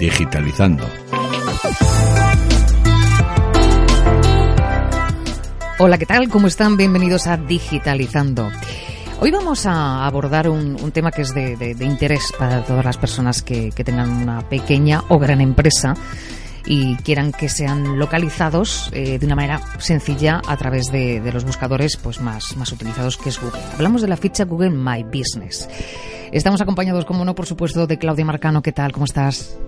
Digitalizando. Hola, ¿qué tal? ¿Cómo están? Bienvenidos a Digitalizando. Hoy vamos a abordar un, un tema que es de, interés para todas las personas que, tengan una pequeña o gran empresa y quieran que sean localizados eh, de una manera sencilla a través de, de, los buscadores pues más, más utilizados que es Google. Hablamos de la ficha Google My Business. Estamos acompañados, como no, por supuesto, de Claudia Marcano. ¿Qué tal? ¿Cómo estás?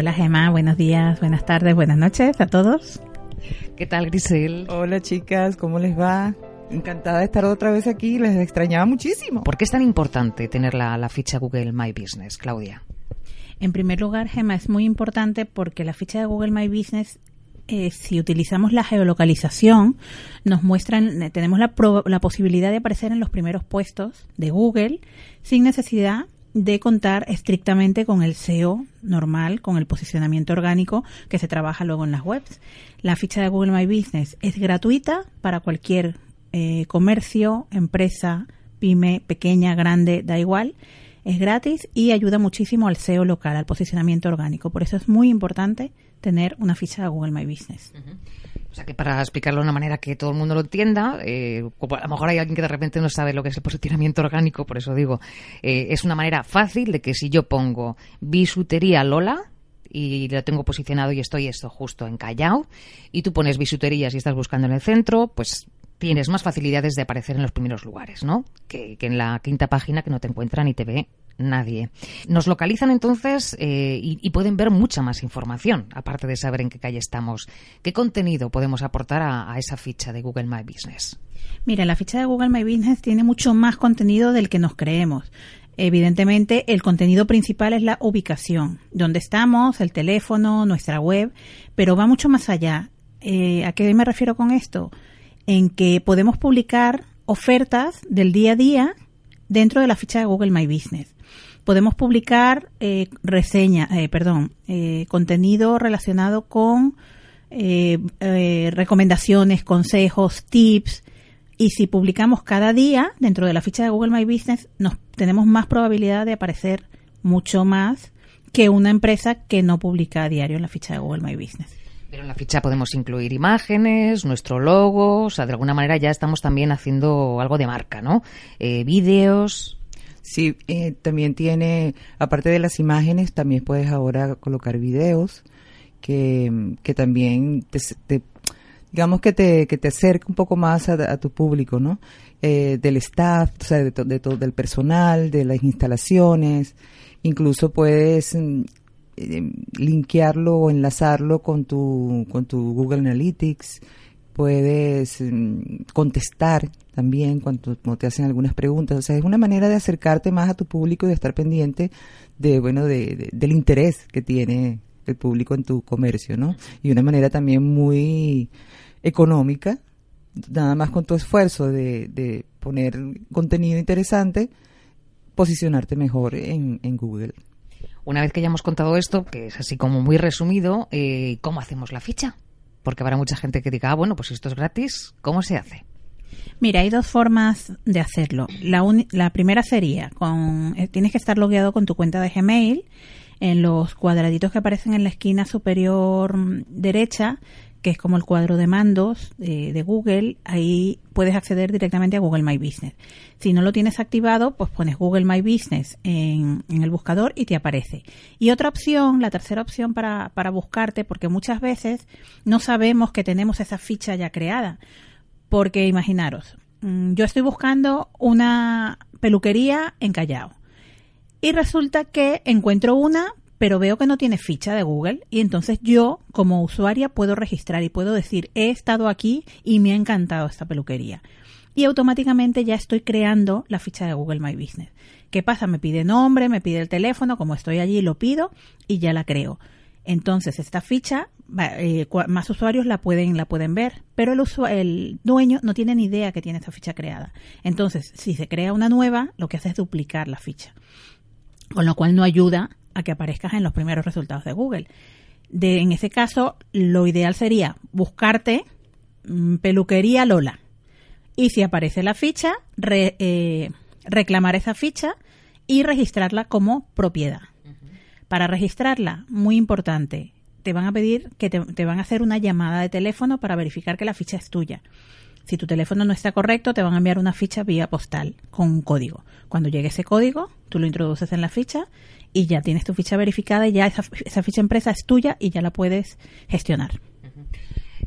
Hola Gemma, buenos días, buenas tardes, buenas noches a todos. ¿Qué tal Grisel? Hola chicas, ¿cómo les va? Encantada de estar otra vez aquí, les extrañaba muchísimo. ¿Por qué es tan importante tener la, la ficha Google My Business, Claudia? En primer lugar, Gemma, es muy importante porque la ficha de Google My Business eh, si utilizamos la geolocalización, nos muestran, eh, tenemos la, pro, la, posibilidad de aparecer en los primeros puestos de Google sin necesidad de contar estrictamente con el SEO normal, con el posicionamiento orgánico que se trabaja luego en las webs. La ficha de Google My Business es gratuita para cualquier eh, comercio, empresa, pyme, pequeña, grande, da igual. Es gratis y ayuda muchísimo al SEO local, al posicionamiento orgánico. Por eso es muy importante tener una ficha de Google My Business. Sea que para explicarlo de una manera que todo el mundo lo entienda, eh, a lo mejor hay alguien que de repente no sabe lo que es el posicionamiento orgánico, por eso digo, eh, es una manera fácil de que si yo pongo bisutería Lola, y lo tengo posicionado y estoy esto justo en Callao, y tú pones bisuterías y estás buscando en el centro, pues tienes más facilidades de aparecer en los primeros lugares, ¿no? Que, en la quinta página que no te encuentran y te ve nadie. Nos localizan entonces eh, y, pueden ver mucha más información, aparte de saber en qué calle estamos. ¿Qué contenido podemos aportar a, a, esa ficha de Google My Business? Mira, la ficha de Google My Business tiene mucho más contenido del que nos creemos. Evidentemente, el contenido principal es la ubicación, dónde estamos, el teléfono, nuestra web, pero va mucho más allá. Eh, ¿A qué me refiero con esto? En que podemos publicar ofertas del día a día dentro de la ficha de Google My Business podemos publicar eh, reseña, eh, perdón, eh, contenido relacionado con eh, recomendaciones, consejos, tips. Y si publicamos cada día dentro de la ficha de Google My Business, nos tenemos más probabilidad de aparecer mucho más que una empresa que no publica a diario en la ficha de Google My Business. Pero en la ficha podemos incluir imágenes, nuestro logo, o sea, de alguna manera ya estamos también haciendo algo de marca, ¿no? Eh, vídeos, Sí, eh, también tiene, aparte de las imágenes, también puedes ahora colocar videos que, que también te, te, digamos que te, que te acerca un poco más a, tu público, ¿no? Eh, del staff, o sea, de, de todo, del personal, de las instalaciones, incluso puedes eh, linkearlo o enlazarlo con tu, con tu Google Analytics, puedes mm, contestar también cuando, te hacen algunas preguntas. O sea, es una manera de acercarte más a tu público y de estar pendiente de, bueno, de, de, del interés que tiene el público en tu comercio, ¿no? Y una manera también muy económica, nada más con tu esfuerzo de, de poner contenido interesante, posicionarte mejor en, en, Google. Una vez que ya hemos contado esto, que es así como muy resumido, eh, ¿cómo hacemos la ficha? Porque habrá mucha gente que diga, ah, bueno, pues esto es gratis, ¿cómo se hace? Mira, hay dos formas de hacerlo. La, la primera sería, con, eh, tienes que estar logueado con tu cuenta de Gmail. En los cuadraditos que aparecen en la esquina superior derecha, que es como el cuadro de mandos de, de, Google, ahí puedes acceder directamente a Google My Business. Si no lo tienes activado, pues pones Google My Business en, en el buscador y te aparece. Y otra opción, la tercera opción para, para buscarte, porque muchas veces no sabemos que tenemos esa ficha ya creada. Porque imaginaros, mm, yo estoy buscando una peluquería en Callao. Y resulta que encuentro una, pero veo que no tiene ficha de Google y entonces yo como usuaria puedo registrar y puedo decir he estado aquí y me ha encantado esta peluquería. y automáticamente ya estoy creando la ficha de Google My Business. ¿Qué pasa? Me pide nombre, me pide el teléfono, como estoy allí lo pido y ya la creo. Entonces, esta ficha, eh, más usuarios la pueden, la pueden ver, pero el, el dueño no tiene ni idea que tiene esta ficha creada. Entonces, si se crea una nueva, lo que hace es duplicar la ficha. Con lo cual no ayuda a que aparezcas en los primeros resultados de Google. De, en ese caso, lo ideal sería buscarte mm, peluquería Lola. Y si aparece la ficha, eh, reclamar esa ficha y registrarla como propiedad. Para registrarla, muy importante, te van a pedir que te, van a hacer una llamada de teléfono para verificar que la ficha es tuya. Si tu teléfono no está correcto, te van a enviar una ficha vía postal con un código. Cuando llegue ese código, tú lo introduces en la ficha y ya tienes tu ficha verificada y ya esa, esa ficha empresa es tuya y ya la puedes gestionar.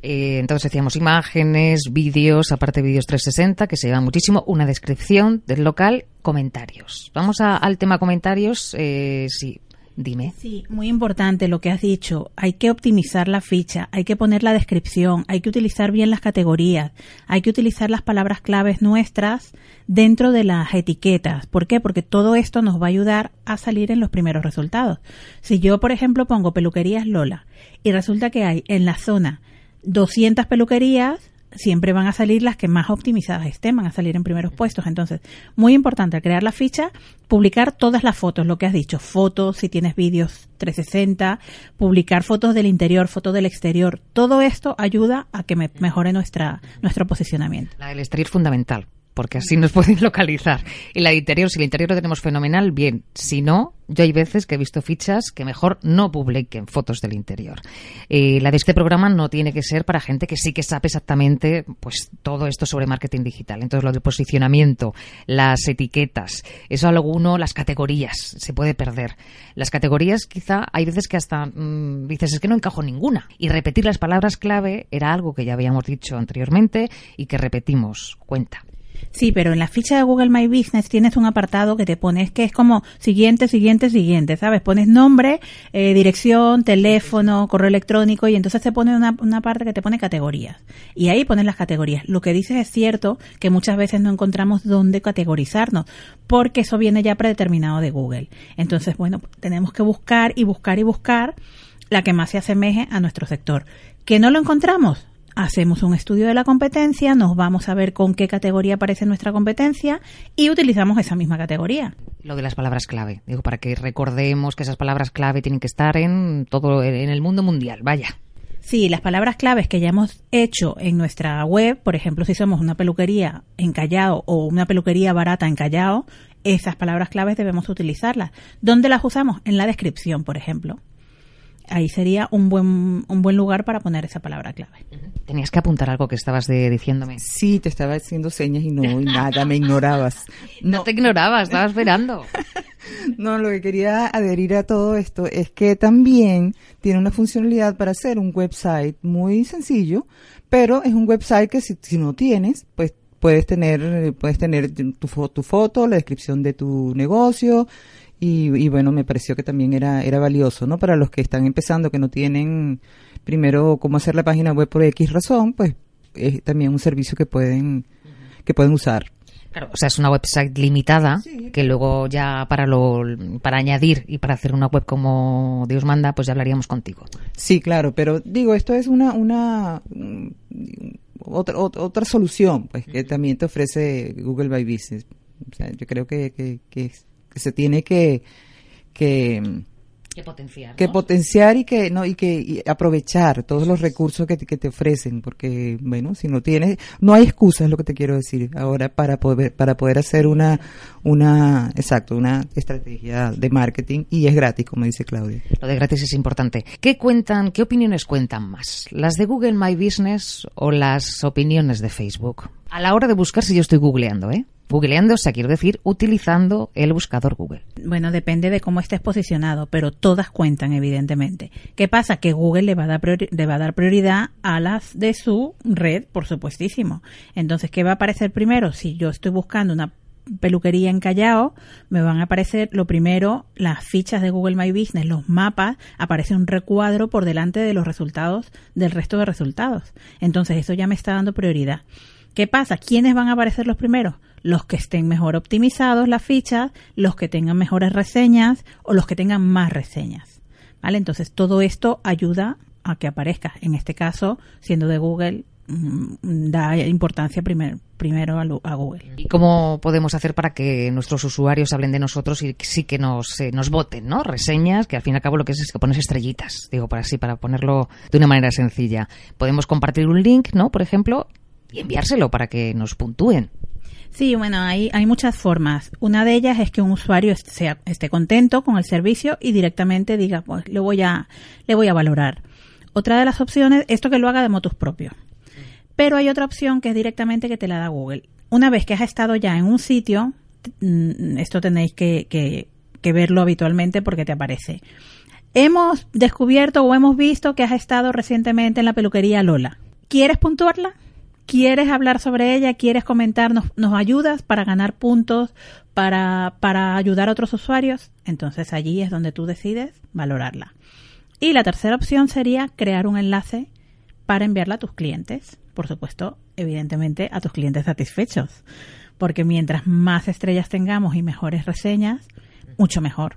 Eh, entonces decíamos imágenes, vídeos, aparte de vídeos 360, que se lleva muchísimo, una descripción del local, comentarios. Vamos al tema comentarios. Eh, sí, Dime. Sí, muy importante lo que has dicho. Hay que optimizar la ficha, hay que poner la descripción, hay que utilizar bien las categorías, hay que utilizar las palabras claves nuestras dentro de las etiquetas. ¿Por qué? Porque todo esto nos va a ayudar a salir en los primeros resultados. Si yo, por ejemplo, pongo peluquerías Lola y resulta que hay en la zona 200 peluquerías, siempre van a salir las que más optimizadas estén, van a salir en primeros puestos. Entonces, muy importante al crear la ficha, publicar todas las fotos, lo que has dicho, fotos, si tienes vídeos 360, publicar fotos del interior, fotos del exterior. Todo esto ayuda a que mejore nuestra, nuestro posicionamiento. La del exterior fundamental porque así nos pueden localizar. Y la interior, si el interior lo tenemos fenomenal, bien. Si no, yo hay veces que he visto fichas que mejor no publiquen fotos del interior. Eh, la de este programa no tiene que ser para gente que sí que sabe exactamente pues todo esto sobre marketing digital. Entonces, lo del posicionamiento, las etiquetas, eso alguno, las categorías, se puede perder. Las categorías quizá hay veces que hasta mm, dices es que no encajo ninguna. Y repetir las palabras clave era algo que ya habíamos dicho anteriormente y que repetimos. Cuenta. Sí, pero en la ficha de Google My Business tienes un apartado que te pones que es como siguiente, siguiente, siguiente, ¿sabes? Pones nombre, eh, dirección, teléfono, correo electrónico y entonces te pone una, una parte que te pone categorías. Y ahí pones las categorías. Lo que dices es cierto que muchas veces no encontramos dónde categorizarnos porque eso viene ya predeterminado de Google. Entonces, bueno, tenemos que buscar y buscar y buscar la que más se asemeje a nuestro sector. ¿Que no lo encontramos? Hacemos un estudio de la competencia, nos vamos a ver con qué categoría aparece nuestra competencia y utilizamos esa misma categoría. Lo de las palabras clave, digo, para que recordemos que esas palabras clave tienen que estar en todo en el mundo mundial, vaya. Sí, las palabras claves que ya hemos hecho en nuestra web, por ejemplo, si somos una peluquería en Callao o una peluquería barata en Callao, esas palabras claves debemos utilizarlas. ¿Dónde las usamos? En la descripción, por ejemplo ahí sería un buen, un buen lugar para poner esa palabra clave. Tenías que apuntar algo que estabas diciéndome. Sí, te estaba haciendo señas y no, nada, me ignorabas. No. te ignorabas, estaba esperando. no, lo que quería adherir a todo esto es que también tiene una funcionalidad para hacer un website muy sencillo, pero es un website que si, si no tienes, pues puedes tener, puedes tener tu, tu foto, la descripción de tu negocio, y, bueno, me pareció que también era, era valioso, ¿no? Para los que están empezando, que no tienen primero cómo hacer la página web por X razón, pues es también un servicio que pueden, que pueden usar. Claro, o sea, es una website limitada que luego ya para lo para añadir y para hacer una web como Dios manda, pues ya hablaríamos contigo. Sí, claro, pero digo, esto es una una otra otra solución, pues que también te ofrece Google by Business. O sea, yo creo que, que, que es se tiene que, que que potenciar, que potenciar y que no y que aprovechar todos los recursos que te, que te ofrecen porque bueno si no tienes no hay excusas es lo que te quiero decir ahora para poder para poder hacer una una exacto una estrategia de marketing y es gratis como dice Claudia. Lo de gratis es importante. Qué cuentan qué opiniones cuentan más las de Google My Business o las opiniones de Facebook a la hora de buscar si yo estoy googleando eh Googleando, o sea, quiero decir, utilizando el buscador Google. Bueno, depende de cómo estés posicionado, pero todas cuentan, evidentemente. ¿Qué pasa? Que Google le va a dar, le va a dar prioridad a las de su red, por supuestísimo. Entonces, ¿qué va a aparecer primero? Si yo estoy buscando una peluquería en Callao, me van a aparecer lo primero las fichas de Google My Business, los mapas, aparece un recuadro por delante de los resultados del resto de resultados. Entonces eso ya me está dando prioridad. ¿Qué pasa? ¿Quiénes van a aparecer los primeros? Los que estén mejor optimizados las fichas, los que tengan mejores reseñas o los que tengan más reseñas. ¿Vale? Entonces todo esto ayuda a que aparezca. En este caso, siendo de Google, mm, da importancia primer- primero a, Google. ¿Y cómo podemos hacer para que nuestros usuarios hablen de nosotros y sí que nos, eh, nos voten, ¿no? Reseñas, que al fin y al cabo lo que es es que pones estrellitas, digo, para así, para ponerlo de una manera sencilla. Podemos compartir un link, ¿no? Por ejemplo, y enviárselo para que nos puntúen. Sí, bueno, hay, hay muchas formas. Una de ellas es que un usuario sea- esté contento con el servicio y directamente diga, pues le voy a, le voy a valorar. Otra de las opciones, esto que lo haga de motus propio. Pero hay otra opción que es directamente que te la da Google. Una vez que has estado ya en un sitio, mm, esto tenéis que, que- que verlo habitualmente porque te aparece. Hemos descubierto o hemos visto que has estado recientemente en la peluquería Lola. ¿Quieres puntuarla? ¿Quieres hablar sobre ella? ¿Quieres comentarnos? ¿Nos ayudas para ganar puntos? Para, para ayudar a otros usuarios? Entonces allí es donde tú decides valorarla. Y la tercera opción sería crear un enlace para enviarla a tus clientes. Por supuesto, evidentemente a tus clientes satisfechos. Porque mientras más estrellas tengamos y mejores reseñas, mucho mejor.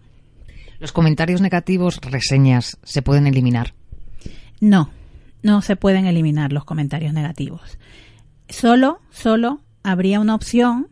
Los comentarios negativos, reseñas, se pueden eliminar. No, no se pueden eliminar los comentarios negativos. Solo, solo habría una opción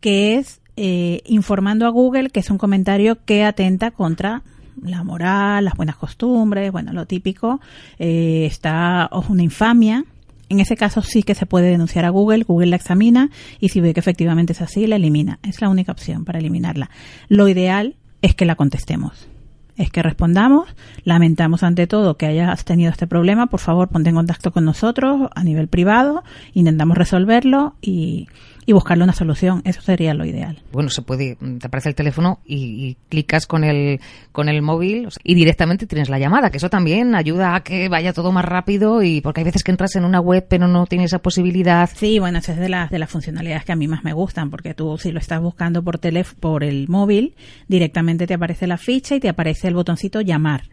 que es eh, informando a Google que es un comentario que atenta contra la moral, las buenas costumbres, bueno, lo típico, eh, está o una infamia. En ese caso sí que se puede denunciar a Google, Google la examina y si ve que efectivamente es así, la elimina. Es la única opción para eliminarla. Lo ideal es que la contestemos es que respondamos. Lamentamos ante todo que hayas tenido este problema. Por favor, ponte en contacto con nosotros a nivel privado. Intentamos resolverlo y, y buscarle una solución. Eso sería lo ideal. Bueno, se puede, te aparece el teléfono y, y clicas con el, con el móvil y directamente tienes la llamada, que eso también ayuda a que vaya todo más rápido y porque hay veces que entras en una web pero no tienes esa posibilidad. Sí, bueno, esa es de las, de las funcionalidades que a mí más me gustan, porque tú si lo estás buscando por teléfono, por el móvil, directamente te aparece la ficha y te aparece el botoncito llamar.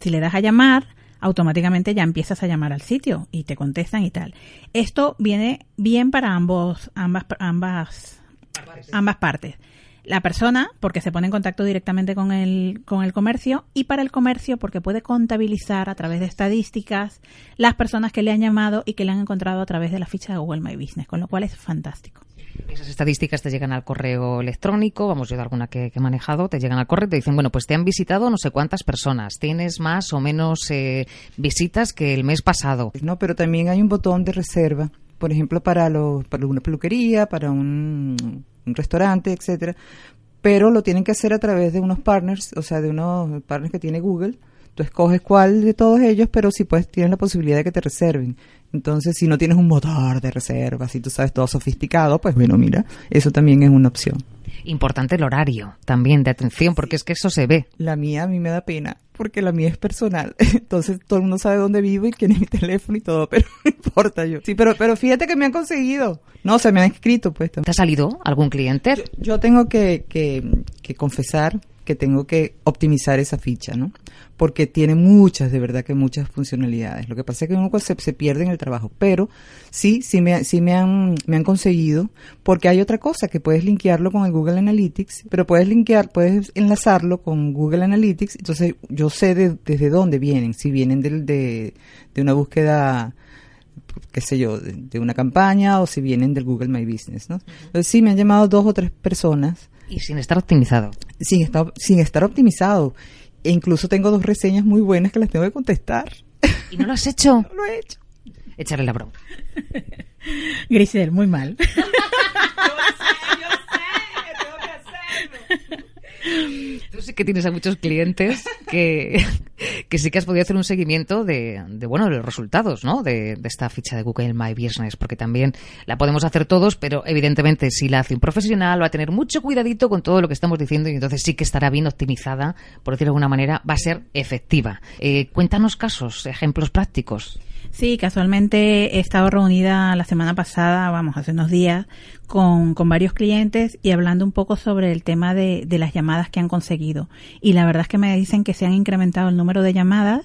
Si le das a llamar, automáticamente ya empiezas a llamar al sitio y te contestan y tal. Esto viene bien para ambos, ambas, ambas, ambas partes. La persona, porque se pone en contacto directamente con el, con el comercio, y para el comercio, porque puede contabilizar a través de estadísticas las personas que le han llamado y que le han encontrado a través de la ficha de Google My Business, con lo cual es fantástico. Esas estadísticas te llegan al correo electrónico, vamos, yo de alguna que, he manejado, te llegan al correo y te dicen, bueno, pues te han visitado no sé cuántas personas, tienes más o menos eh, visitas que el mes pasado. No, pero también hay un botón de reserva, por ejemplo, para, los, para una peluquería, para un, un restaurante, etcétera. Pero lo tienen que hacer a través de unos partners, o sea, de unos partners que tiene Google. Tú escoges cuál de todos ellos, pero si puedes, tienes la posibilidad de que te reserven. Entonces, si no tienes un motor de reserva, si tú sabes todo sofisticado, pues bueno, mira, eso también es una opción. Importante el horario también de atención, porque es que eso se ve. La mía a mí me da pena, porque la mía es personal. Entonces todo el mundo sabe dónde vivo y quién es mi teléfono y todo, pero no importa yo. Sí, pero, pero fíjate que me han conseguido. No, se me han escrito, pues. ¿Te ha salido algún cliente? Yo, yo tengo que, que, que confesar que tengo que optimizar esa ficha, ¿no? Porque tiene muchas, de verdad que muchas funcionalidades. Lo que pasa es que uno se, se pierde en el trabajo, pero sí, sí me, sí me han, me han conseguido, porque hay otra cosa que puedes linkearlo con el Google Analytics, pero puedes linkear, puedes enlazarlo con Google Analytics, entonces yo sé de, desde dónde vienen, si vienen del, de, de una búsqueda qué sé yo, de, de, una campaña o si vienen del Google My Business, ¿no? Entonces sí, me han llamado dos o tres personas. Y sin estar optimizado. Sin estar, sin estar optimizado. E incluso tengo dos reseñas muy buenas que las tengo que contestar. ¿Y no lo has hecho? No lo he hecho. Echarle la broma. Grisel, muy mal. yo sé, yo sé, tengo que hacerlo. Tú sí que tienes a muchos clientes que, que sí que has podido hacer un seguimiento de, de bueno, de los resultados, ¿no? De, esta ficha de Google My Business, porque también la podemos hacer todos, pero evidentemente si la hace un profesional va a tener mucho cuidadito con todo lo que estamos diciendo y entonces sí que estará bien optimizada, por decirlo de alguna manera, va a ser efectiva. Eh, cuéntanos casos, ejemplos prácticos. Sí, casualmente he estado reunida la semana pasada, vamos, hace unos días, con, con varios clientes y hablando un poco sobre el tema de, de, las llamadas que han conseguido. Y la verdad es que me dicen que se han incrementado el número de llamadas,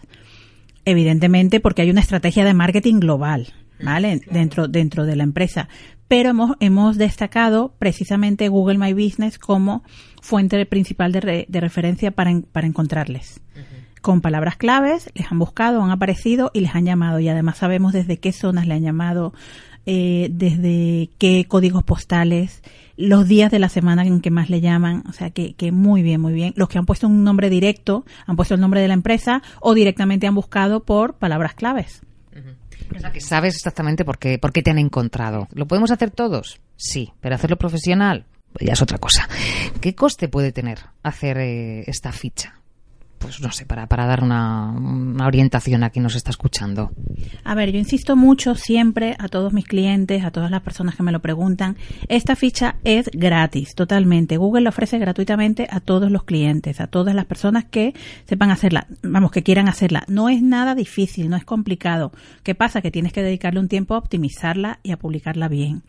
evidentemente porque hay una estrategia de marketing global. ¿vale? Dentro, dentro de la empresa. Pero hemos, hemos destacado precisamente Google My Business como fuente principal de, re- de referencia para, en- para encontrarles. Con palabras claves, les han buscado, han aparecido y les han llamado. Y además sabemos desde qué zonas le han llamado, eh, desde qué códigos postales, los días de la semana en que más le llaman. O sea, que, que muy bien, muy bien. Los que han puesto un nombre directo, han puesto el nombre de la empresa o directamente han buscado por palabras claves. O sea, que sabes exactamente por qué, por qué te han encontrado. ¿Lo podemos hacer todos? Sí, pero hacerlo profesional pues ya es otra cosa. ¿Qué coste puede tener hacer eh, esta ficha? Pues no sé, para, para dar una, una orientación a quien nos está escuchando. A ver, yo insisto mucho siempre a todos mis clientes, a todas las personas que me lo preguntan, esta ficha es gratis, totalmente. Google la ofrece gratuitamente a todos los clientes, a todas las personas que sepan hacerla, vamos, que quieran hacerla. No es nada difícil, no es complicado. ¿Qué pasa? Que tienes que dedicarle un tiempo a optimizarla y a publicarla bien.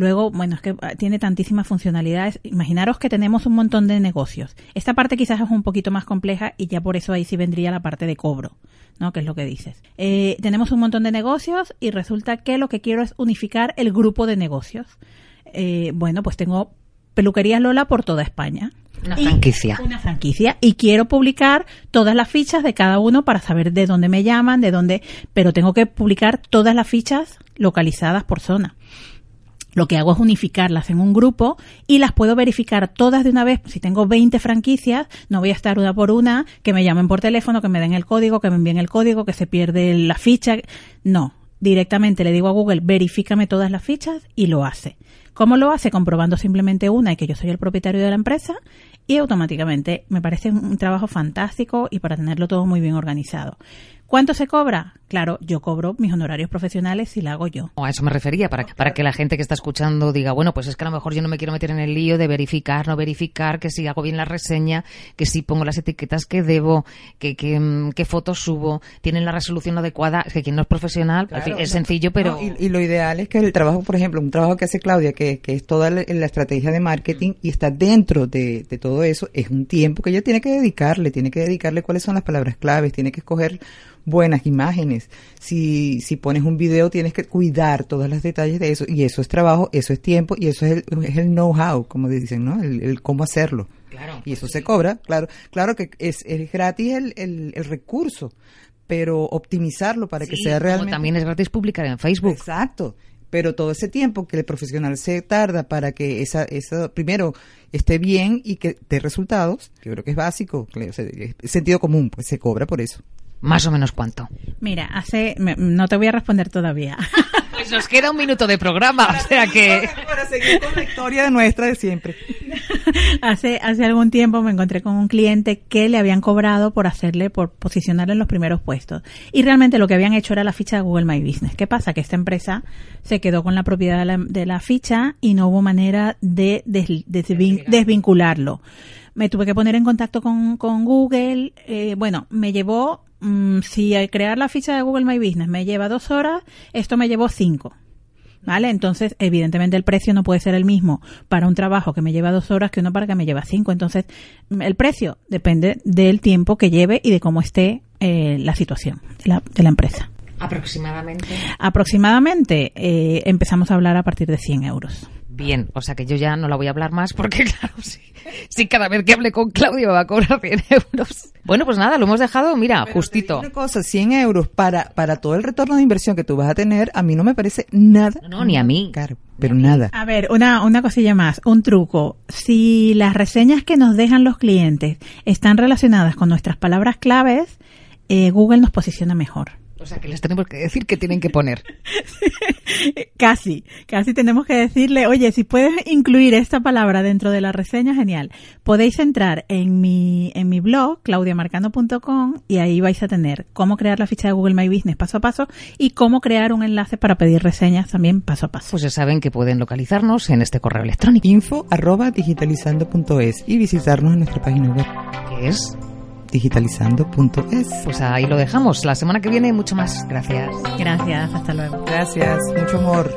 Luego, bueno, es que ah, tiene tantísimas funcionalidades. Imaginaros que tenemos un montón de negocios. Esta parte quizás es un poquito más compleja y ya por eso ahí sí vendría la parte de cobro, ¿no? Que es lo que dices. Eh, tenemos un montón de negocios y resulta que lo que quiero es unificar el grupo de negocios. Eh, bueno, pues tengo peluquerías Lola por toda España. Una franquicia. Una franquicia. Y quiero publicar todas las fichas de cada uno para saber de dónde me llaman, de dónde, pero tengo que publicar todas las fichas localizadas por zona. Lo que hago es unificarlas en un grupo y las puedo verificar todas de una vez. Si tengo 20 franquicias, no voy a estar una por una, que me llamen por teléfono, que me den el código, que me envíen el código, que se pierde la ficha. No, directamente le digo a Google, verifícame todas las fichas y lo hace. ¿Cómo lo hace? Comprobando simplemente una y que yo soy el propietario de la empresa y automáticamente me parece un trabajo fantástico y para tenerlo todo muy bien organizado. ¿Cuánto se cobra? Claro, yo cobro mis honorarios profesionales si la hago yo. O a eso me refería, para, para que la gente que está escuchando diga, bueno, pues es que a lo mejor yo no me quiero meter en el lío de verificar, no verificar, que si hago bien la reseña, que si pongo las etiquetas que debo, que, que, mm, qué fotos subo, tienen la resolución adecuada, es que quien no es profesional, en fin, Claro, es no, sencillo, pero... no, y, y lo ideal es que el trabajo, por ejemplo, un trabajo que hace Claudia, que, que es toda la, la estrategia de marketing y está dentro de, de todo eso, es un tiempo que ella tiene que dedicarle, tiene que dedicarle cuáles son las palabras claves, tiene que escoger buenas imágenes. Si, si pones un video, tienes que cuidar todos los detalles de eso. Y eso es trabajo, eso es tiempo y eso es el, es el know-how, como dicen, ¿no? El, el cómo hacerlo. Claro. Y eso se cobra, claro. Claro que es, es gratis el, el, el recurso, pero optimizarlo para que sea como realmente... también es gratis publicar en Facebook. Exacto. Pero todo ese tiempo que el profesional se tarda para que esa, esa primero esté bien y que dé resultados, yo creo que es básico, o sea, es sentido común, pues se cobra por eso. Más o menos cuánto. Mira, hace, me- no te voy a responder todavía. Pues nos queda un minuto de programa, o sea que... Para seguir con la historia de nuestra de siempre. hace, hace algún tiempo me encontré con un cliente que le habían cobrado por hacerle, por posicionarle en los primeros puestos. Y realmente lo que habían hecho era la ficha de Google My Business. ¿Qué pasa? Que esta empresa se quedó con la propiedad de la, de la ficha y no hubo manera de des- desvin- desvincularlo. Me tuve que poner en contacto con, con Google. eh, bueno, me llevó, mm, si al crear la ficha de Google My Business me lleva dos horas, esto me llevó cinco. ¿Vale? Entonces, evidentemente el precio no puede ser el mismo para un trabajo que me lleva dos horas que uno para que me lleva cinco. Entonces, mm, el precio depende del tiempo que lleve y de cómo esté eh, la situación de la, de la empresa. Aproximadamente. Aproximadamente eh, empezamos a hablar a partir de 100 euros. Bien, o sea que yo ya no la voy a hablar más porque, claro, sí, sí cada vez que hable con Claudio me va a cobrar 100 euros. Bueno, pues nada, lo hemos dejado, mira, Pero justito. Una cosa, 100 euros para, para todo el retorno de inversión que tú vas a tener, a mí no me parece nada. No, no, ni a mí. Caro, pero nada. A ver, una, una cosilla más, un truco. Si las reseñas que nos dejan los clientes están relacionadas con nuestras palabras claves, eh, Google nos posiciona mejor. O sea que les tenemos que decir que tienen que poner. Casi, casi tenemos que decirle, oye, si puedes incluir esta palabra dentro de la reseña, genial. Podéis entrar en mi, en mi blog, claudiamarcano.com, y ahí vais a tener cómo crear la ficha de Google My Business paso a paso y cómo crear un enlace para pedir reseñas también paso a paso. Pues ya saben que pueden localizarnos en este correo electrónico, Info arroba digitalizando.es y visitarnos en nuestra página web que es, digitalizando.es. pues ahí lo dejamos. La semana que viene mucho más. Gracias. Gracias, hasta luego. Gracias, mucho amor.